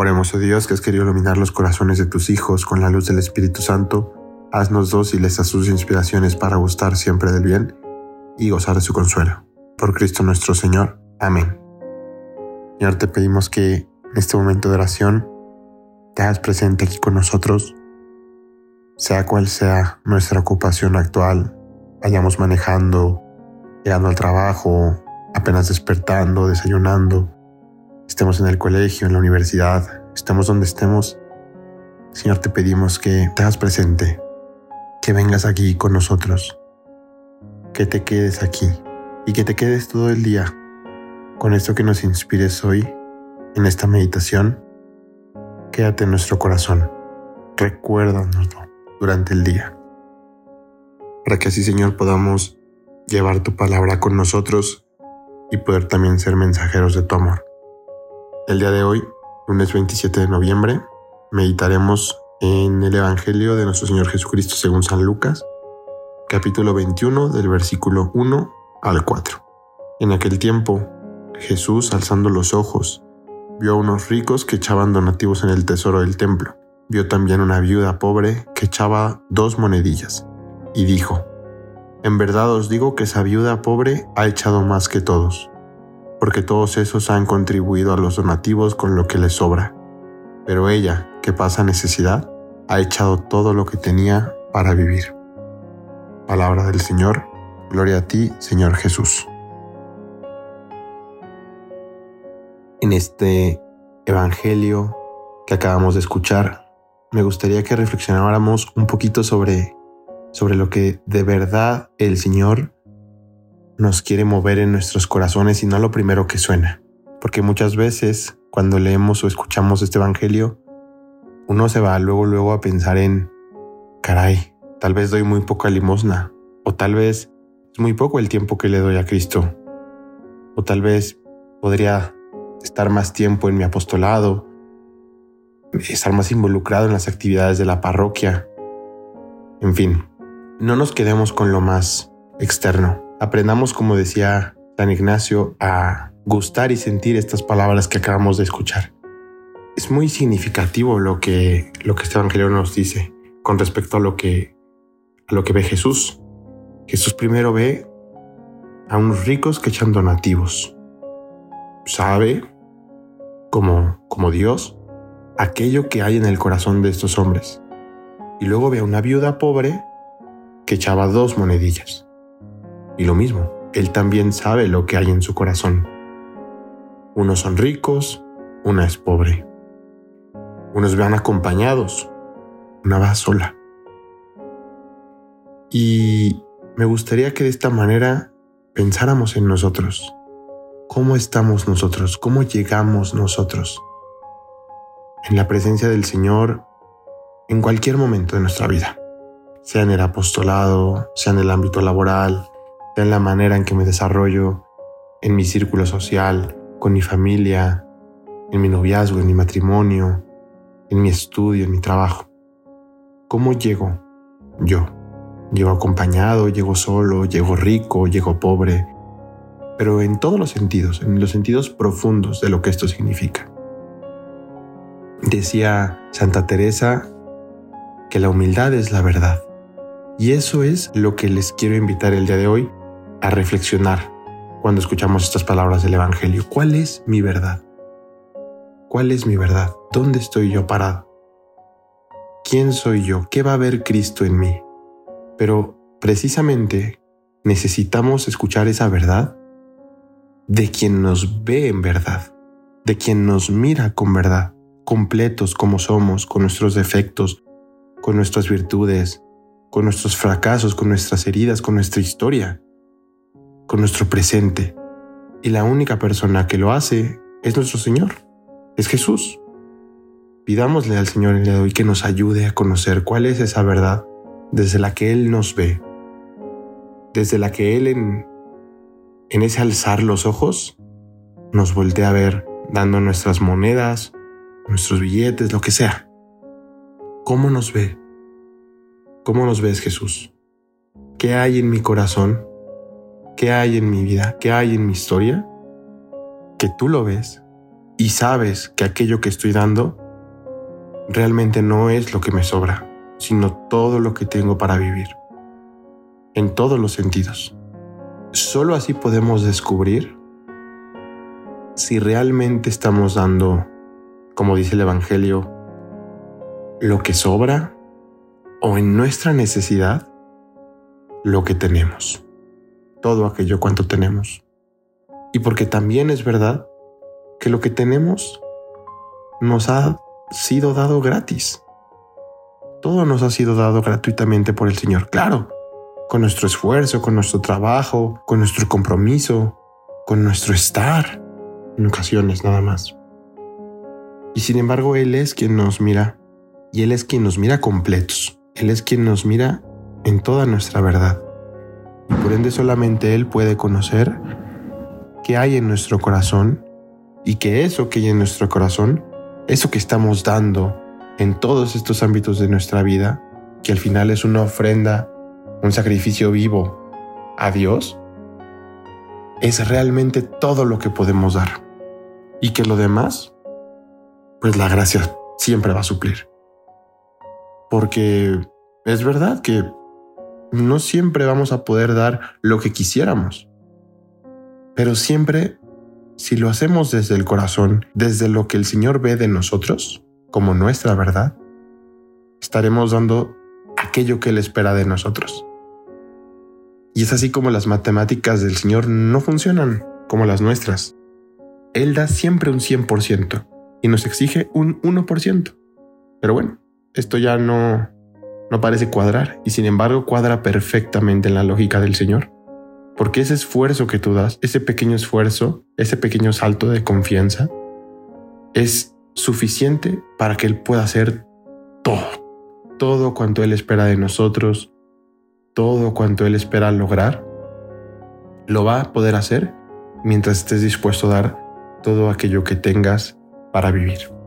Oremos, oh Dios, que has querido iluminar los corazones de tus hijos con la luz del Espíritu Santo. Haznos dóciles a sus inspiraciones para gustar siempre del bien y gozar de su consuelo. Por Cristo nuestro Señor. Amén. Señor, te pedimos que en este momento de oración te hagas presente aquí con nosotros, sea cual sea nuestra ocupación actual, vayamos manejando, llegando al trabajo, apenas despertando, desayunando, estemos en el colegio, en la universidad, estemos donde estemos, Señor, te pedimos que te hagas presente, que vengas aquí con nosotros, que te quedes aquí y que te quedes todo el día con esto que nos inspires hoy en esta meditación. Quédate en nuestro corazón, recuérdanoslo durante el día, para que así, Señor, podamos llevar tu palabra con nosotros y poder también ser mensajeros de tu amor. El día de hoy, lunes 27 de noviembre, meditaremos en el Evangelio de nuestro Señor Jesucristo según San Lucas, capítulo 21 del versículo 1 al 4. En aquel tiempo, Jesús, alzando los ojos, vio a unos ricos que echaban donativos en el tesoro del templo. Vio también una viuda pobre que echaba dos monedillas, y dijo, En verdad os digo que esa viuda pobre ha echado más que todos porque todos esos han contribuido a los donativos con lo que les sobra. Pero ella, que pasa necesidad, ha echado todo lo que tenía para vivir. Palabra del Señor, gloria a ti, Señor Jesús. En este Evangelio que acabamos de escuchar, me gustaría que reflexionáramos un poquito sobre, sobre lo que de verdad el Señor nos quiere mover en nuestros corazones y no lo primero que suena. Porque muchas veces cuando leemos o escuchamos este Evangelio, uno se va luego luego a pensar en, caray, tal vez doy muy poca limosna, o tal vez es muy poco el tiempo que le doy a Cristo, o tal vez podría estar más tiempo en mi apostolado, estar más involucrado en las actividades de la parroquia. En fin, no nos quedemos con lo más externo aprendamos, como decía San Ignacio, a gustar y sentir estas palabras que acabamos de escuchar. Es muy significativo lo que, lo que este Evangelio nos dice con respecto a lo que, lo que ve Jesús. Jesús primero ve a unos ricos que echan donativos. Sabe, como, como Dios, aquello que hay en el corazón de estos hombres. Y luego ve a una viuda pobre que echaba dos monedillas. Y lo mismo, Él también sabe lo que hay en su corazón. Unos son ricos, una es pobre. Unos van acompañados, una va sola. Y me gustaría que de esta manera pensáramos en nosotros. ¿Cómo estamos nosotros? ¿Cómo llegamos nosotros? En la presencia del Señor en cualquier momento de nuestra vida, sea en el apostolado, sea en el ámbito laboral, en la manera en que me desarrollo en mi círculo social, con mi familia, en mi noviazgo, en mi matrimonio, en mi estudio, en mi trabajo. ¿Cómo llego yo? ¿Llego acompañado? ¿Llego solo? ¿Llego rico? ¿Llego pobre? Pero en todos los sentidos, en los sentidos profundos de lo que esto significa. Decía Santa Teresa que la humildad es la verdad. Y eso es lo que les quiero invitar el día de hoy a reflexionar cuando escuchamos estas palabras del Evangelio. ¿Cuál es mi verdad? ¿Cuál es mi verdad? ¿Dónde estoy yo parado? ¿Quién soy yo? ¿Qué va a ver Cristo en mí? Pero precisamente necesitamos escuchar esa verdad de quien nos ve en verdad, de quien nos mira con verdad, completos como somos, con nuestros defectos, con nuestras virtudes, con nuestros fracasos, con nuestras heridas, con nuestra historia con nuestro presente. Y la única persona que lo hace es nuestro Señor, es Jesús. Pidámosle al Señor el día de hoy que nos ayude a conocer cuál es esa verdad desde la que Él nos ve, desde la que Él en, en ese alzar los ojos nos voltea a ver dando nuestras monedas, nuestros billetes, lo que sea. ¿Cómo nos ve? ¿Cómo nos ves Jesús? ¿Qué hay en mi corazón? ¿Qué hay en mi vida? ¿Qué hay en mi historia? Que tú lo ves y sabes que aquello que estoy dando realmente no es lo que me sobra, sino todo lo que tengo para vivir. En todos los sentidos. Solo así podemos descubrir si realmente estamos dando, como dice el Evangelio, lo que sobra o en nuestra necesidad lo que tenemos, todo aquello cuanto tenemos. Y porque también es verdad que lo que tenemos nos ha sido dado gratis. Todo nos ha sido dado gratuitamente por el Señor, claro, con nuestro esfuerzo, con nuestro trabajo, con nuestro compromiso, con nuestro estar, en ocasiones nada más. Y sin embargo, Él es quien nos mira, y Él es quien nos mira completos, Él es quien nos mira en toda nuestra verdad. Por ende solamente Él puede conocer qué hay en nuestro corazón y que eso que hay en nuestro corazón, eso que estamos dando en todos estos ámbitos de nuestra vida, que al final es una ofrenda, un sacrificio vivo a Dios, es realmente todo lo que podemos dar. Y que lo demás, pues la gracia siempre va a suplir. Porque es verdad que no siempre vamos a poder dar lo que quisiéramos. Pero siempre, si lo hacemos desde el corazón, desde lo que el Señor ve de nosotros, como nuestra verdad, estaremos dando aquello que Él espera de nosotros. Y es así como las matemáticas del Señor no funcionan como las nuestras. Él da siempre un 100% y nos exige un 1%. Pero bueno, esto ya no, no parece cuadrar y sin embargo cuadra perfectamente en la lógica del Señor. Porque ese esfuerzo que tú das, ese pequeño esfuerzo, ese pequeño salto de confianza, es suficiente para que Él pueda hacer todo. Todo cuanto Él espera de nosotros, todo cuanto Él espera lograr, lo va a poder hacer mientras estés dispuesto a dar todo aquello que tengas para vivir.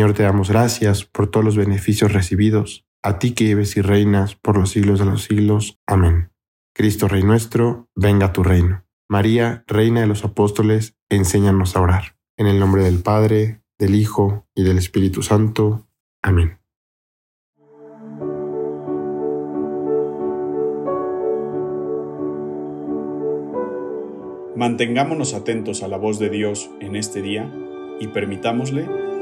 Señor, te damos gracias por todos los beneficios recibidos, a ti que vives y reinas por los siglos de los siglos. Amén. Cristo Rey nuestro, venga a tu reino. María, Reina de los Apóstoles, enséñanos a orar. En el nombre del Padre, del Hijo y del Espíritu Santo. Amén. Mantengámonos atentos a la voz de Dios en este día y permitámosle